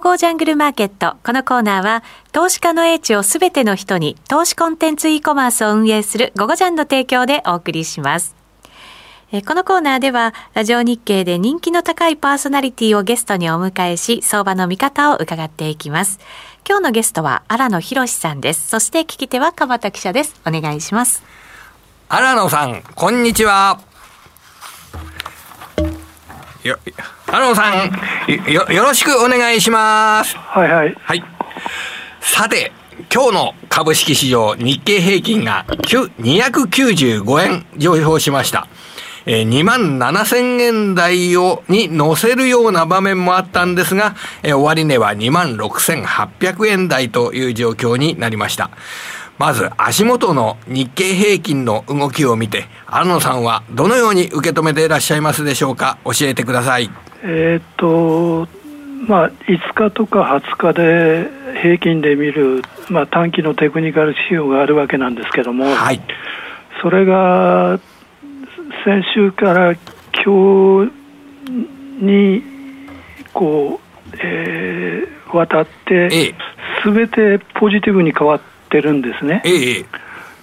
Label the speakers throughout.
Speaker 1: ゴージャングルマーケット。このコーナーは、投資家の英知をすべての人に、投資コンテンツ e コマースを運営するゴゴジャンの提供でお送りします。えこのコーナーでは、ラジオ日経で人気の高いパーソナリティをゲストにお迎えし、相場の見方を伺っていきます。今日のゲストは、荒野博さんです。そして聞き手は、鎌田記者です。お願いします。
Speaker 2: 荒野さん、こんにちは。よ、荒野さん、よ、よろしくお願いします。
Speaker 3: はいはい。
Speaker 2: はい。さて、今日の株式市場日経平均が295円上昇しました。えー、2万7000円台を、に乗せるような場面もあったんですが、えー、終値は2万6800円台という状況になりました。まず足元の日経平均の動きを見て、荒野さんはどのように受け止めていらっしゃいますでしょうか、教えてください。
Speaker 3: えっと、まあ、5日とか20日で平均で見る、まあ、短期のテクニカル指標があるわけなんですけども、はい、それが先週から今日にこう、えー、渡って、すべてポジティブに変わって、るんですね。ええ、例え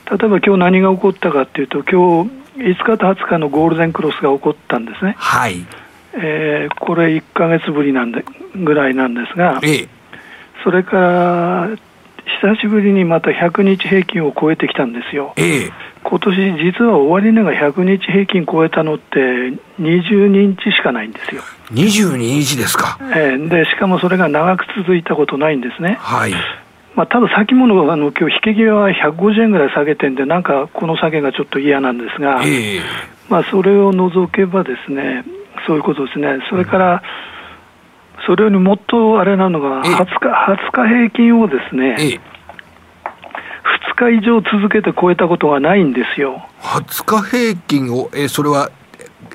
Speaker 3: ば今日何が起こったかというと、今日5日と20日のゴールデンクロスが起こったんですね。
Speaker 2: はい。
Speaker 3: えー、これ1か月ぶりなんでぐらいなんですが、ええ、それから久しぶりにまた100日平均を超えてきたんですよ。ええ、今年実は終値が100日平均超えたのって22日しかないんですよ。
Speaker 2: 22日ですか。
Speaker 3: えー、でしかもそれが長く続いたことないんですね。
Speaker 2: はい。
Speaker 3: まあ、ただ先物あの今日引け際は150円ぐらい下げてんで、なんかこの下げがちょっと嫌なんですが、えー、まあ、それを除けばですね、そういうことですね、それから、それよりもっとあれなのが、20日 ,20 日平均をですね、えー、2日以上続けて超えたことがないんですよ。
Speaker 2: 20日平均を、えー、それは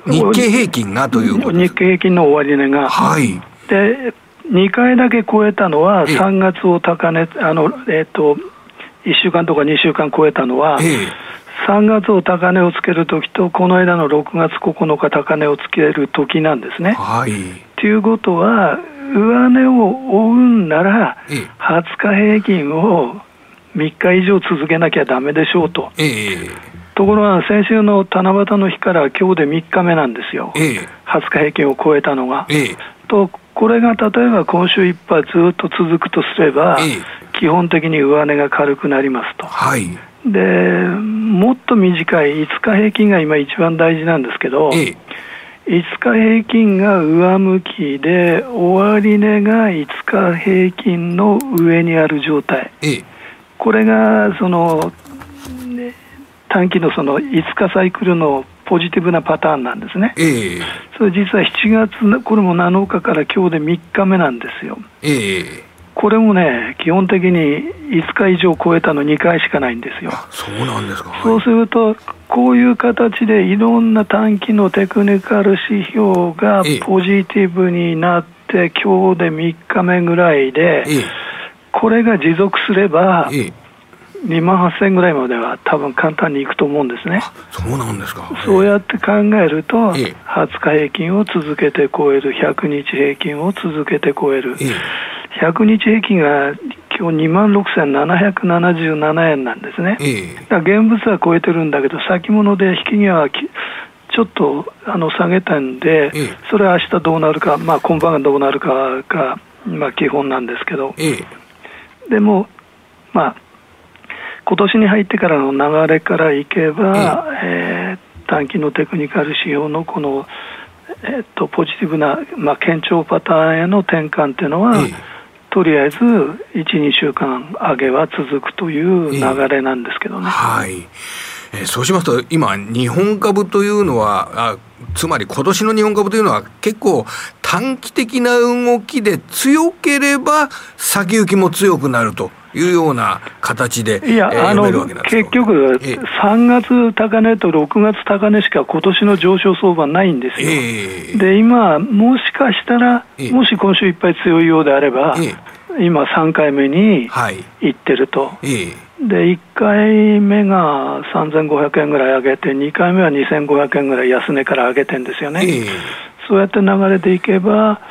Speaker 2: 日経平均がという
Speaker 3: 日経平均の終値が。
Speaker 2: はい、
Speaker 3: で2回だけ超えたのは、3月を高値、あのえーと、1週間とか2週間超えたのは、3月を高値をつけるときと、この間の6月9日高値をつけるときなんですね。
Speaker 2: はい、
Speaker 3: ということは、上値を追うんなら、20日平均を3日以上続けなきゃだめでしょうと。ところが先週の七夕の日から今日で3日目なんですよ、20日平均を超えたのが。とこれが例えば今週いっぱいずっと続くとすれば、基本的に上値が軽くなりますと。
Speaker 2: はい、
Speaker 3: でもっと短い5日平均が今一番大事なんですけど、5日平均が上向きで、終値が5日平均の上にある状態、これがその、ね、短期のその5日サイクルのポジティブなパターンなんですね。
Speaker 2: えー、
Speaker 3: それ実は7月、これも7日から今日で3日目なんですよ。
Speaker 2: えー、
Speaker 3: これもね、基本的に5日以上超えたの2回しかないんですよ。
Speaker 2: そうなんですか。
Speaker 3: そうすると、こういう形でいろんな短期のテクニカル指標がポジティブになって、今日で3日目ぐらいで、これが持続すれば、2万8000円ぐらいまでは多分簡単にいくと思うんですね。
Speaker 2: そうなんですか。
Speaker 3: そうやって考えると、ええ、20日平均を続けて超える、100日平均を続けて超える、ええ、100日平均が今日2万6777円なんですね。ええ、現物は超えてるんだけど、先物で引き際はちょっとあの下げたんで、ええ、それは明日どうなるか、まあ、今晩がどうなるかが、まあ、基本なんですけど、
Speaker 2: え
Speaker 3: え、でも、まあ、今年に入ってからの流れからいけば、えー、短期のテクニカル指標のこの、えー、っとポジティブな、まあ、堅調パターンへの転換っていうのは、とりあえず1、2週間上げは続くという流れなんですけどね。
Speaker 2: はい。えー、そうしますと、今、日本株というのは、あつまり今年の日本株というのは、結構短期的な動きで強ければ、先行きも強くなるというような形で、
Speaker 3: いや、えー、あの結局、3月高値と6月高値しか今年の上昇相場ないんですよ。えー、で、今、もしかしたら、もし今週いっぱい強いようであれば、今、3回目に行ってると。で、1回目が3500円ぐらい上げて、2回目は2500円ぐらい安値から上げてるんですよね。そうやって流れていけば、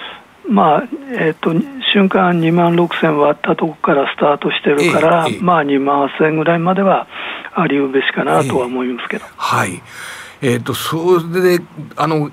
Speaker 3: まあえーと、瞬間2万6000割ったとこからスタートしてるから、えー、まあ2万8000ぐらいまではありうべしかなとは思いますけど。えー、
Speaker 2: はい。えーと、とそれであの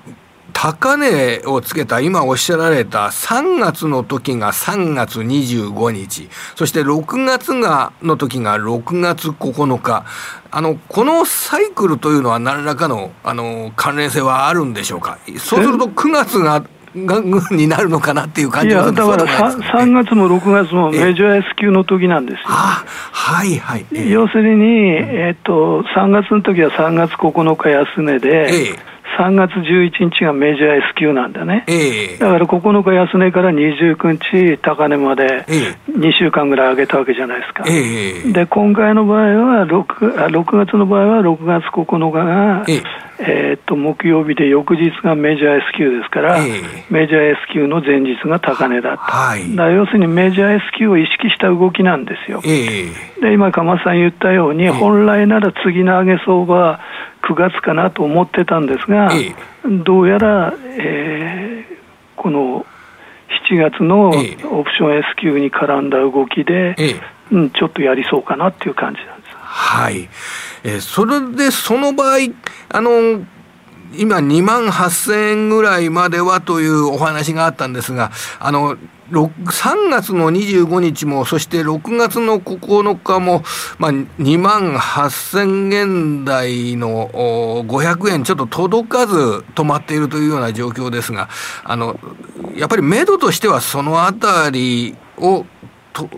Speaker 2: 高値をつけた今おっしゃられた3月の時が3月25日そして6月がの時が6月9日。あのこのサイクルというのは何らかのあの関連性はあるんでしょうか？そうすると9月ががになるのかなっていう感じが
Speaker 3: するだから 3, 3月も6月もメジャー S 級の時なんですよ。
Speaker 2: はいはい。
Speaker 3: 要するに、えー、っと3月の時は3月9日安値で、ええ3月11日がメジャー S q なんだね、えー、だから9日安値から29日高値まで2週間ぐらい上げたわけじゃないですか、えー、で今回の場合は 6, あ6月の場合は6月9日が、えーえー、っと木曜日で翌日がメジャー S q ですから、えー、メジャー S q の前日が高値だった、はい、だ要するにメジャー S q を意識した動きなんですよ、えー、で今、鎌さん言ったように、本来なら次の上げ相場、9月かなと思ってたんですが、ええ、どうやら、えー、この7月のオプション S q に絡んだ動きで、ええ、うん、ちょっとやりそうかなっていう感じなんです。
Speaker 2: はい、えー、それでその場合あの今2万8000円ぐらいまではというお話があったんですがあの3月の25日も、そして6月の9日も、まあ、2万8000円台の500円ちょっと届かず止まっているというような状況ですが、あのやっぱり目処としてはそのあたりをと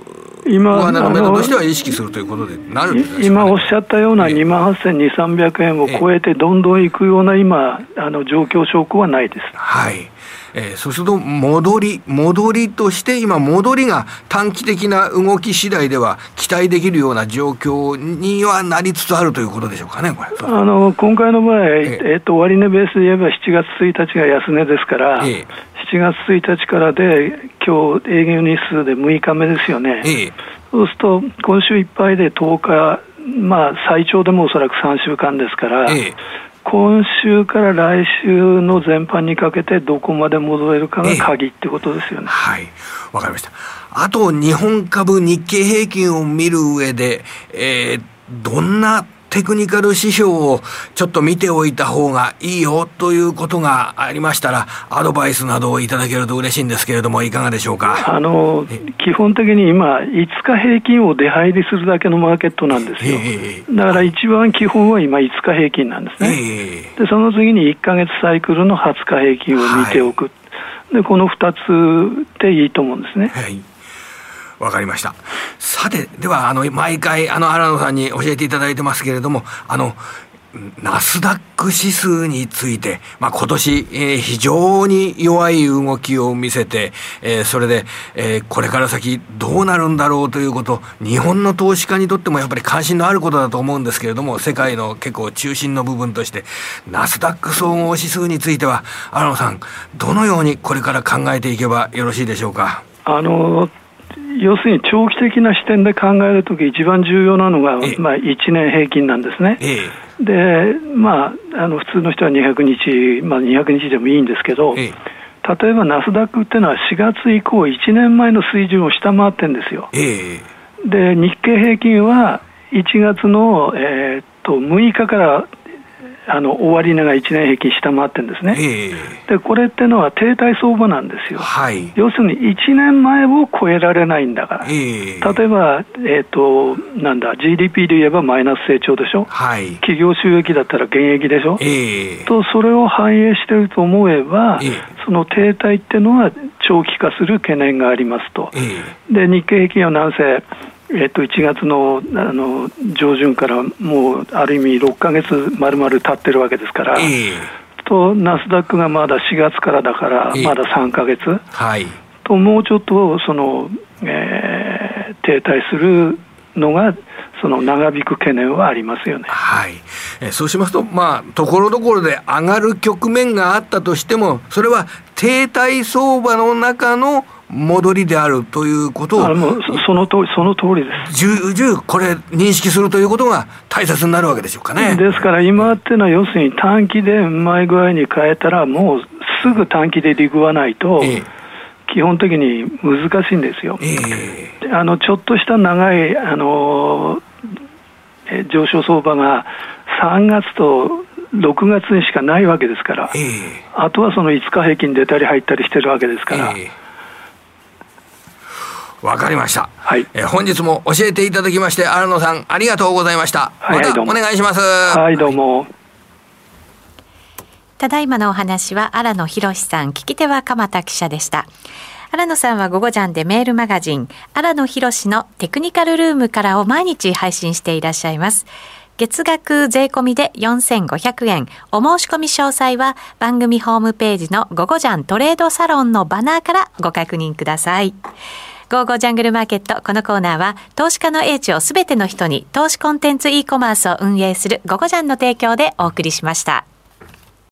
Speaker 2: 今の目処としては意識するということでなる
Speaker 3: ね、今おっしゃったような2万8200、300円を超えてどんどんいくような今、あの状況証拠はないです。
Speaker 2: はいえー、そうすると戻り戻りとして今戻りが短期的な動き次第では期待できるような状況にはなりつつあるということでしょうかねこれ。
Speaker 3: あの今回の場合、えー、えーと終値ベースで言えば7月1日が安値ですから、えー、7月1日からで今日営業日数で6日目ですよね、えー、そうすると今週いっぱいで10日まあ最長でもおそらく3週間ですから、えー今週から来週の全般にかけてどこまで戻れるかが鍵ってことですよね。
Speaker 2: はい。わかりました。あと、日本株日経平均を見る上で、えー、どんなテクニカル指標をちょっと見ておいた方がいいよということがありましたら、アドバイスなどをいただけると嬉しいんですけれども、いかがでしょうか？
Speaker 3: あの、基本的に今、5日平均を出入りするだけのマーケットなんですよ。だから一番基本は今、5日平均なんですね。で、その次に1か月サイクルの20日平均を見ておく。はい、で、この2つでいいと思うんですね。はい
Speaker 2: わかりました。さて、では、あの、毎回、あの、荒野さんに教えていただいてますけれども、あの、ナスダック指数について、まあ、今年、えー、非常に弱い動きを見せて、えー、それで、えー、これから先どうなるんだろうということ、日本の投資家にとってもやっぱり関心のあることだと思うんですけれども、世界の結構中心の部分として、ナスダック総合指数については、荒野さん、どのようにこれから考えていけばよろしいでしょうか？
Speaker 3: あの要するに長期的な視点で考えるとき、一番重要なのが、まあ、1年平均なんですね。で、まあ、あの普通の人は200日、まあ、200日でもいいんですけど、例えばナスダックっていうのは4月以降、1年前の水準を下回ってるんですよ。で、日経平均は1月の、えー、っと6日からあの終値が1年平均下回ってるんですね、えー、でこれってのは停滞相場なんですよ、はい、要するに1年前を超えられないんだから、えー、例えば、えーと、なんだ GDP で言えばマイナス成長でしょ、はい、企業収益だったら減益でしょ、えー、とそれを反映してると思えば、その停滞っていうのは長期化する懸念がありますと、で日経平均はなんせえっと、1月のあの上旬からもうある意味6か月まるまる経ってるわけですから、えー、とナスダックがまだ4月からだから、まだ3か月、はい、ともうちょっとその、えー、停滞するのがその長引く懸念はありますよね。
Speaker 2: はい。えそうしますと、まあ、ところどころで上がる局面があったとしても、それは停滞相場の中の戻りであるということを、も
Speaker 3: うその通り、その通りで
Speaker 2: す。重々これ、認識するということが大切になるわけでしょうかね。
Speaker 3: ですから、今っていうのは、要するに短期でうまい具合に変えたら、もうすぐ短期でリグわないと、ええ基本的に難しいんですよ。えー、あのちょっとした長いあの上昇相場が3月と6月にしかないわけですから、えー、あとはその5日平均出たり入ったりしてるわけですから。えー
Speaker 2: わかりました。はい。えー、本日も教えていただきまして、荒野さん、ありがとうございました。はい、またお願いします。
Speaker 3: はい、どうも。
Speaker 1: ただいまのお話は荒野博さん、聞き手は鎌田記者でした。荒野さんは午後ジャンでメールマガジン、荒野博のテクニカルルームからを毎日配信していらっしゃいます。月額税込みで4500円。お申し込み詳細は番組ホームページの午後ジャントレードサロンのバナーからご確認ください。ゴーゴージャングルマーケット。このコーナーは、投資家の英知をすべての人に、投資コンテンツ e コマースを運営するゴゴジャンの提供でお送りしました。